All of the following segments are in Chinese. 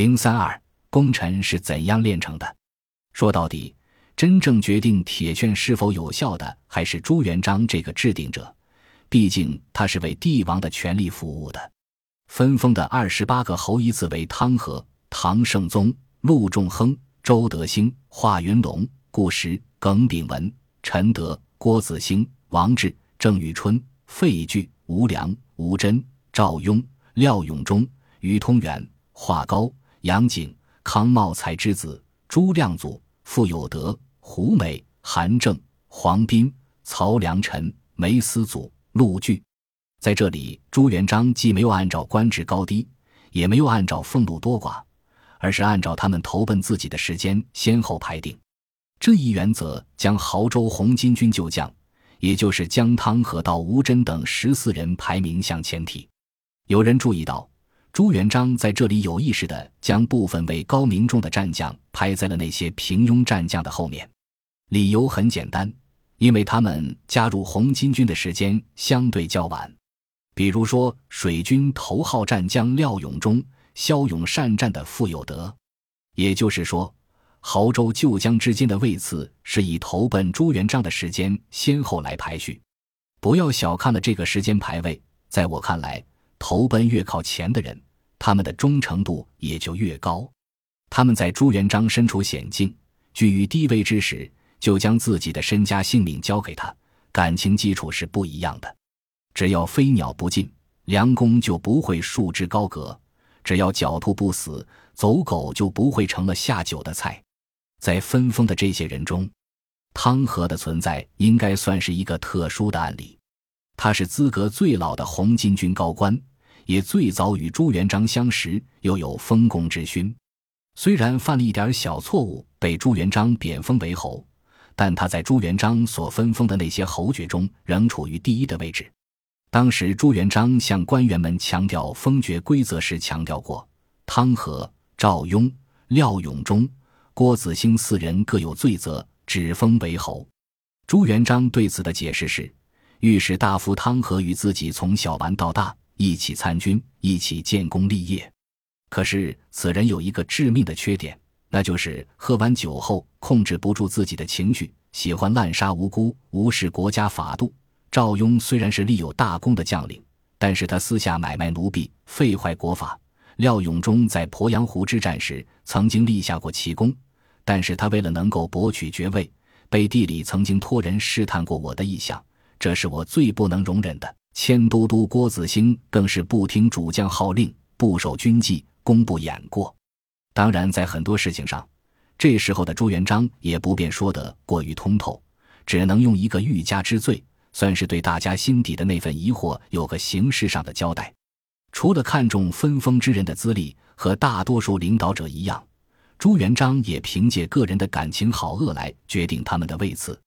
零三二，功臣是怎样炼成的？说到底，真正决定铁券是否有效的，还是朱元璋这个制定者。毕竟他是为帝王的权力服务的。分封的二十八个侯依次为汤和、唐圣宗、陆仲亨、周德兴、华云龙、顾实、耿炳文、陈德、郭子兴、王志、郑玉春、费聚、吴良、吴真、赵雍、廖永忠、于通元、华高、杨景、康茂才之子朱亮祖、傅有德、胡美、韩正、黄斌、曹良臣、梅思祖。陆据，在这里，朱元璋既没有按照官职高低，也没有按照俸禄多寡，而是按照他们投奔自己的时间先后排定。这一原则将亳州红巾军旧将，也就是江汤和到吴真等十四人排名向前提。有人注意到，朱元璋在这里有意识地将部分位高名重的战将排在了那些平庸战将的后面，理由很简单。因为他们加入红巾军的时间相对较晚，比如说水军头号战将廖永忠骁勇善战的傅有德，也就是说，亳州旧将之间的位次是以投奔朱元璋的时间先后来排序。不要小看了这个时间排位，在我看来，投奔越靠前的人，他们的忠诚度也就越高。他们在朱元璋身处险境、居于低位之时。就将自己的身家性命交给他，感情基础是不一样的。只要飞鸟不进，良弓就不会束之高阁；只要狡兔不死，走狗就不会成了下酒的菜。在分封的这些人中，汤和的存在应该算是一个特殊的案例。他是资格最老的红巾军高官，也最早与朱元璋相识，又有丰功之勋。虽然犯了一点小错误，被朱元璋贬封为侯。但他在朱元璋所分封的那些侯爵中，仍处于第一的位置。当时朱元璋向官员们强调封爵规则时，强调过：汤和、赵雍、廖永忠、郭子兴四人各有罪责，只封为侯。朱元璋对此的解释是：御史大夫汤和与自己从小玩到大，一起参军，一起建功立业。可是此人有一个致命的缺点。那就是喝完酒后控制不住自己的情绪，喜欢滥杀无辜，无视国家法度。赵雍虽然是立有大功的将领，但是他私下买卖奴婢，废坏国法。廖永忠在鄱阳湖之战时曾经立下过奇功，但是他为了能够博取爵位，背地里曾经托人试探过我的意向，这是我最不能容忍的。迁都督郭子兴更是不听主将号令，不守军纪，功不掩过。当然，在很多事情上，这时候的朱元璋也不便说得过于通透，只能用一个欲加之罪，算是对大家心底的那份疑惑有个形式上的交代。除了看重分封之人的资历，和大多数领导者一样，朱元璋也凭借个人的感情好恶来决定他们的位次。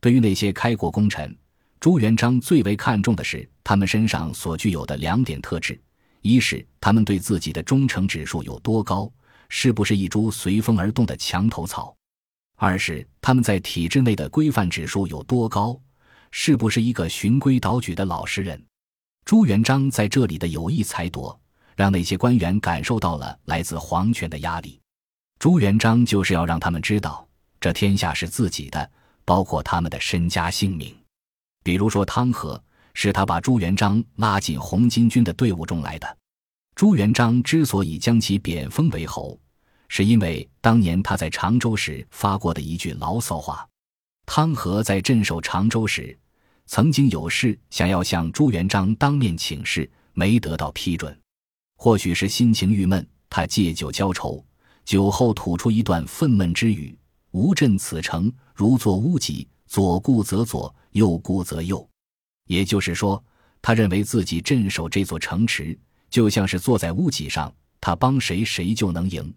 对于那些开国功臣，朱元璋最为看重的是他们身上所具有的两点特质：一是他们对自己的忠诚指数有多高。是不是一株随风而动的墙头草？二是他们在体制内的规范指数有多高？是不是一个循规蹈矩的老实人？朱元璋在这里的有意裁夺，让那些官员感受到了来自皇权的压力。朱元璋就是要让他们知道，这天下是自己的，包括他们的身家性命。比如说汤和，是他把朱元璋拉进红巾军的队伍中来的。朱元璋之所以将其贬封为侯，是因为当年他在常州时发过的一句牢骚话。汤和在镇守常州时，曾经有事想要向朱元璋当面请示，没得到批准。或许是心情郁闷，他借酒浇愁，酒后吐出一段愤懑之语：“吾镇此城，如坐屋脊，左顾则左，右顾则右。”也就是说，他认为自己镇守这座城池。就像是坐在屋脊上，他帮谁谁就能赢。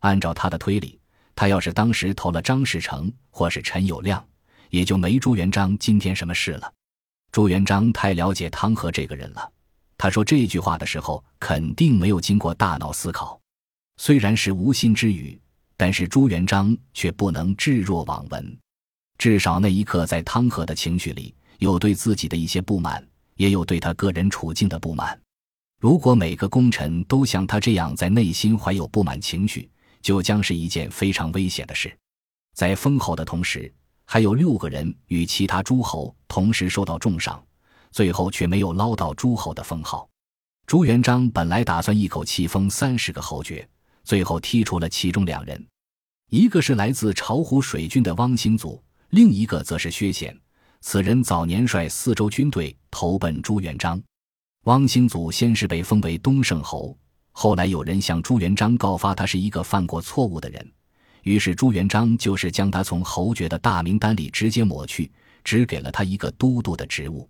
按照他的推理，他要是当时投了张士诚或是陈友谅，也就没朱元璋今天什么事了。朱元璋太了解汤和这个人了，他说这句话的时候肯定没有经过大脑思考。虽然是无心之语，但是朱元璋却不能置若罔闻。至少那一刻，在汤和的情绪里，有对自己的一些不满，也有对他个人处境的不满。如果每个功臣都像他这样在内心怀有不满情绪，就将是一件非常危险的事。在封侯的同时，还有六个人与其他诸侯同时受到重赏，最后却没有捞到诸侯的封号。朱元璋本来打算一口气封三十个侯爵，最后剔除了其中两人，一个是来自巢湖水军的汪兴祖，另一个则是薛显。此人早年率四州军队投奔朱元璋。汪兴祖先是被封为东胜侯，后来有人向朱元璋告发他是一个犯过错误的人，于是朱元璋就是将他从侯爵的大名单里直接抹去，只给了他一个都督的职务。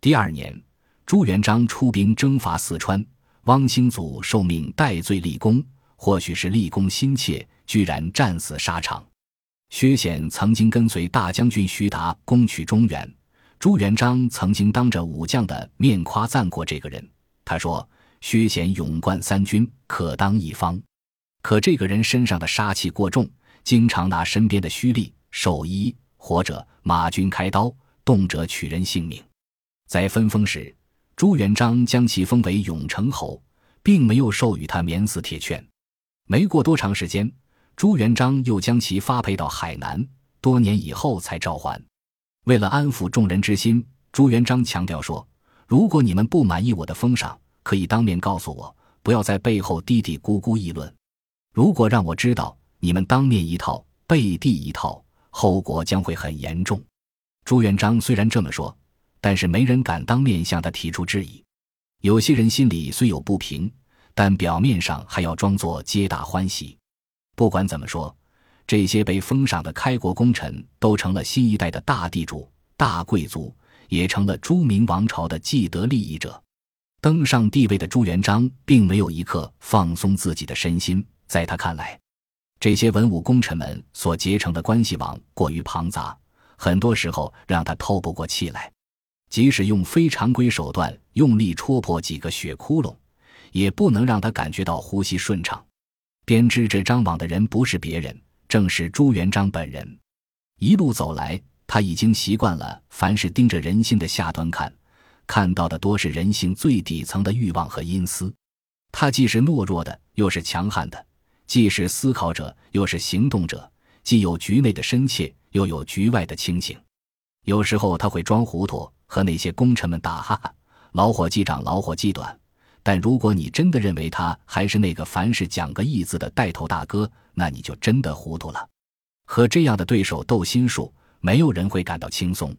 第二年，朱元璋出兵征伐四川，汪兴祖受命戴罪立功，或许是立功心切，居然战死沙场。薛显曾经跟随大将军徐达攻取中原。朱元璋曾经当着武将的面夸赞过这个人，他说：“薛显勇冠三军，可当一方。”可这个人身上的杀气过重，经常拿身边的虚吏、守医，或者马军开刀，动辄取人性命。在分封时，朱元璋将其封为永城侯，并没有授予他免死铁券。没过多长时间，朱元璋又将其发配到海南，多年以后才召还。为了安抚众人之心，朱元璋强调说：“如果你们不满意我的封赏，可以当面告诉我，不要在背后嘀嘀咕咕议论。如果让我知道你们当面一套，背地一套，后果将会很严重。”朱元璋虽然这么说，但是没人敢当面向他提出质疑。有些人心里虽有不平，但表面上还要装作皆大欢喜。不管怎么说。这些被封赏的开国功臣都成了新一代的大地主、大贵族，也成了朱明王朝的既得利益者。登上帝位的朱元璋并没有一刻放松自己的身心，在他看来，这些文武功臣们所结成的关系网过于庞杂，很多时候让他透不过气来。即使用非常规手段用力戳破几个血窟窿，也不能让他感觉到呼吸顺畅。编织这张网的人不是别人。正是朱元璋本人，一路走来，他已经习惯了凡是盯着人心的下端看，看到的多是人性最底层的欲望和阴私。他既是懦弱的，又是强悍的；既是思考者，又是行动者；既有局内的深切，又有局外的清醒。有时候他会装糊涂，和那些功臣们打哈哈，老伙计长，老伙计短。但如果你真的认为他还是那个凡事讲个义字的带头大哥，那你就真的糊涂了。和这样的对手斗心术，没有人会感到轻松。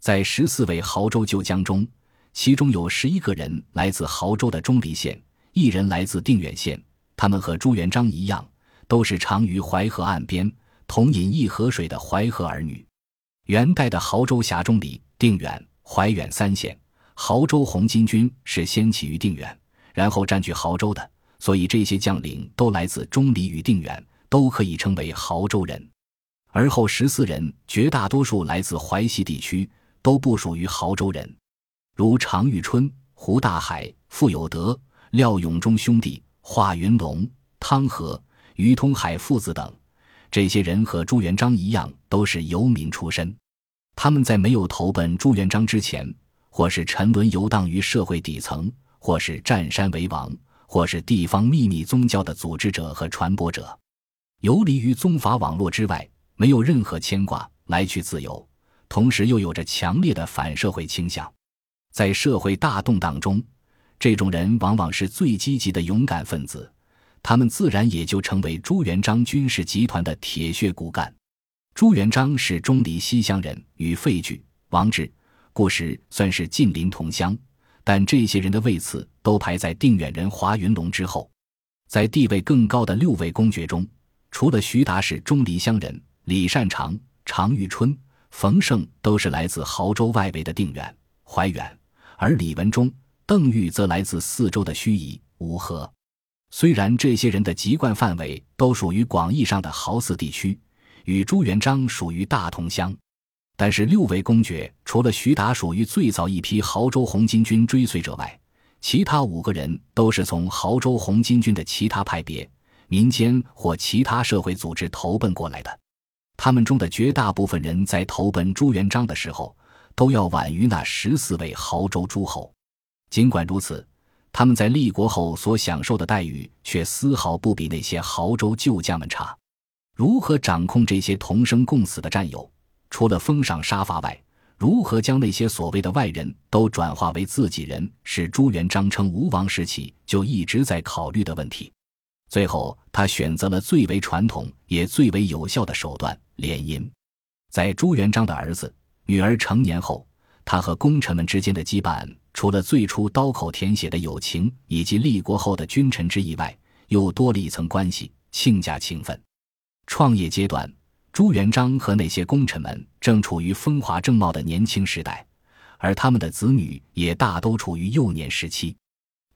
在十四位濠州旧将中，其中有十一个人来自濠州的钟离县，一人来自定远县。他们和朱元璋一样，都是长于淮河岸边同饮一河水的淮河儿女。元代的濠州辖中里、定远、怀远三县。亳州红巾军是先起于定远，然后占据亳州的，所以这些将领都来自钟离与定远，都可以称为亳州人。而后十四人绝大多数来自淮西地区，都不属于亳州人，如常遇春、胡大海、傅有德、廖永忠兄弟、华云龙、汤和、于通海父子等。这些人和朱元璋一样，都是游民出身。他们在没有投奔朱元璋之前。或是沉沦游荡于社会底层，或是占山为王，或是地方秘密宗教的组织者和传播者，游离于宗法网络之外，没有任何牵挂，来去自由，同时又有着强烈的反社会倾向。在社会大动荡中，这种人往往是最积极的勇敢分子，他们自然也就成为朱元璋军事集团的铁血骨干。朱元璋是钟离西乡人，与费聚、王志。故时算是近邻同乡，但这些人的位次都排在定远人华云龙之后。在地位更高的六位公爵中，除了徐达是钟离乡人，李善长、常遇春、冯胜都是来自亳州外围的定远、怀远，而李文忠、邓玉则来自四周的盱眙、吴河。虽然这些人的籍贯范围都属于广义上的濠泗地区，与朱元璋属于大同乡。但是六位公爵，除了徐达属于最早一批濠州红巾军追随者外，其他五个人都是从濠州红巾军的其他派别、民间或其他社会组织投奔过来的。他们中的绝大部分人在投奔朱元璋的时候，都要晚于那十四位濠州诸侯。尽管如此，他们在立国后所享受的待遇却丝毫不比那些濠州旧将们差。如何掌控这些同生共死的战友？除了封赏杀伐外，如何将那些所谓的外人都转化为自己人，是朱元璋称吴王时期就一直在考虑的问题。最后，他选择了最为传统也最为有效的手段——联姻。在朱元璋的儿子、女儿成年后，他和功臣们之间的羁绊，除了最初刀口舔血的友情以及立国后的君臣之义外，又多了一层关系——亲家情分。创业阶段。朱元璋和那些功臣们正处于风华正茂的年轻时代，而他们的子女也大都处于幼年时期。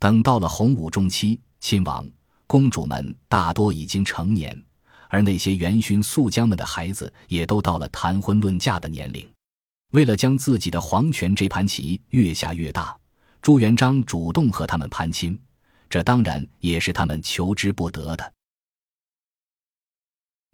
等到了洪武中期，亲王、公主们大多已经成年，而那些元勋宿将们的孩子也都到了谈婚论嫁的年龄。为了将自己的皇权这盘棋越下越大，朱元璋主动和他们攀亲，这当然也是他们求之不得的。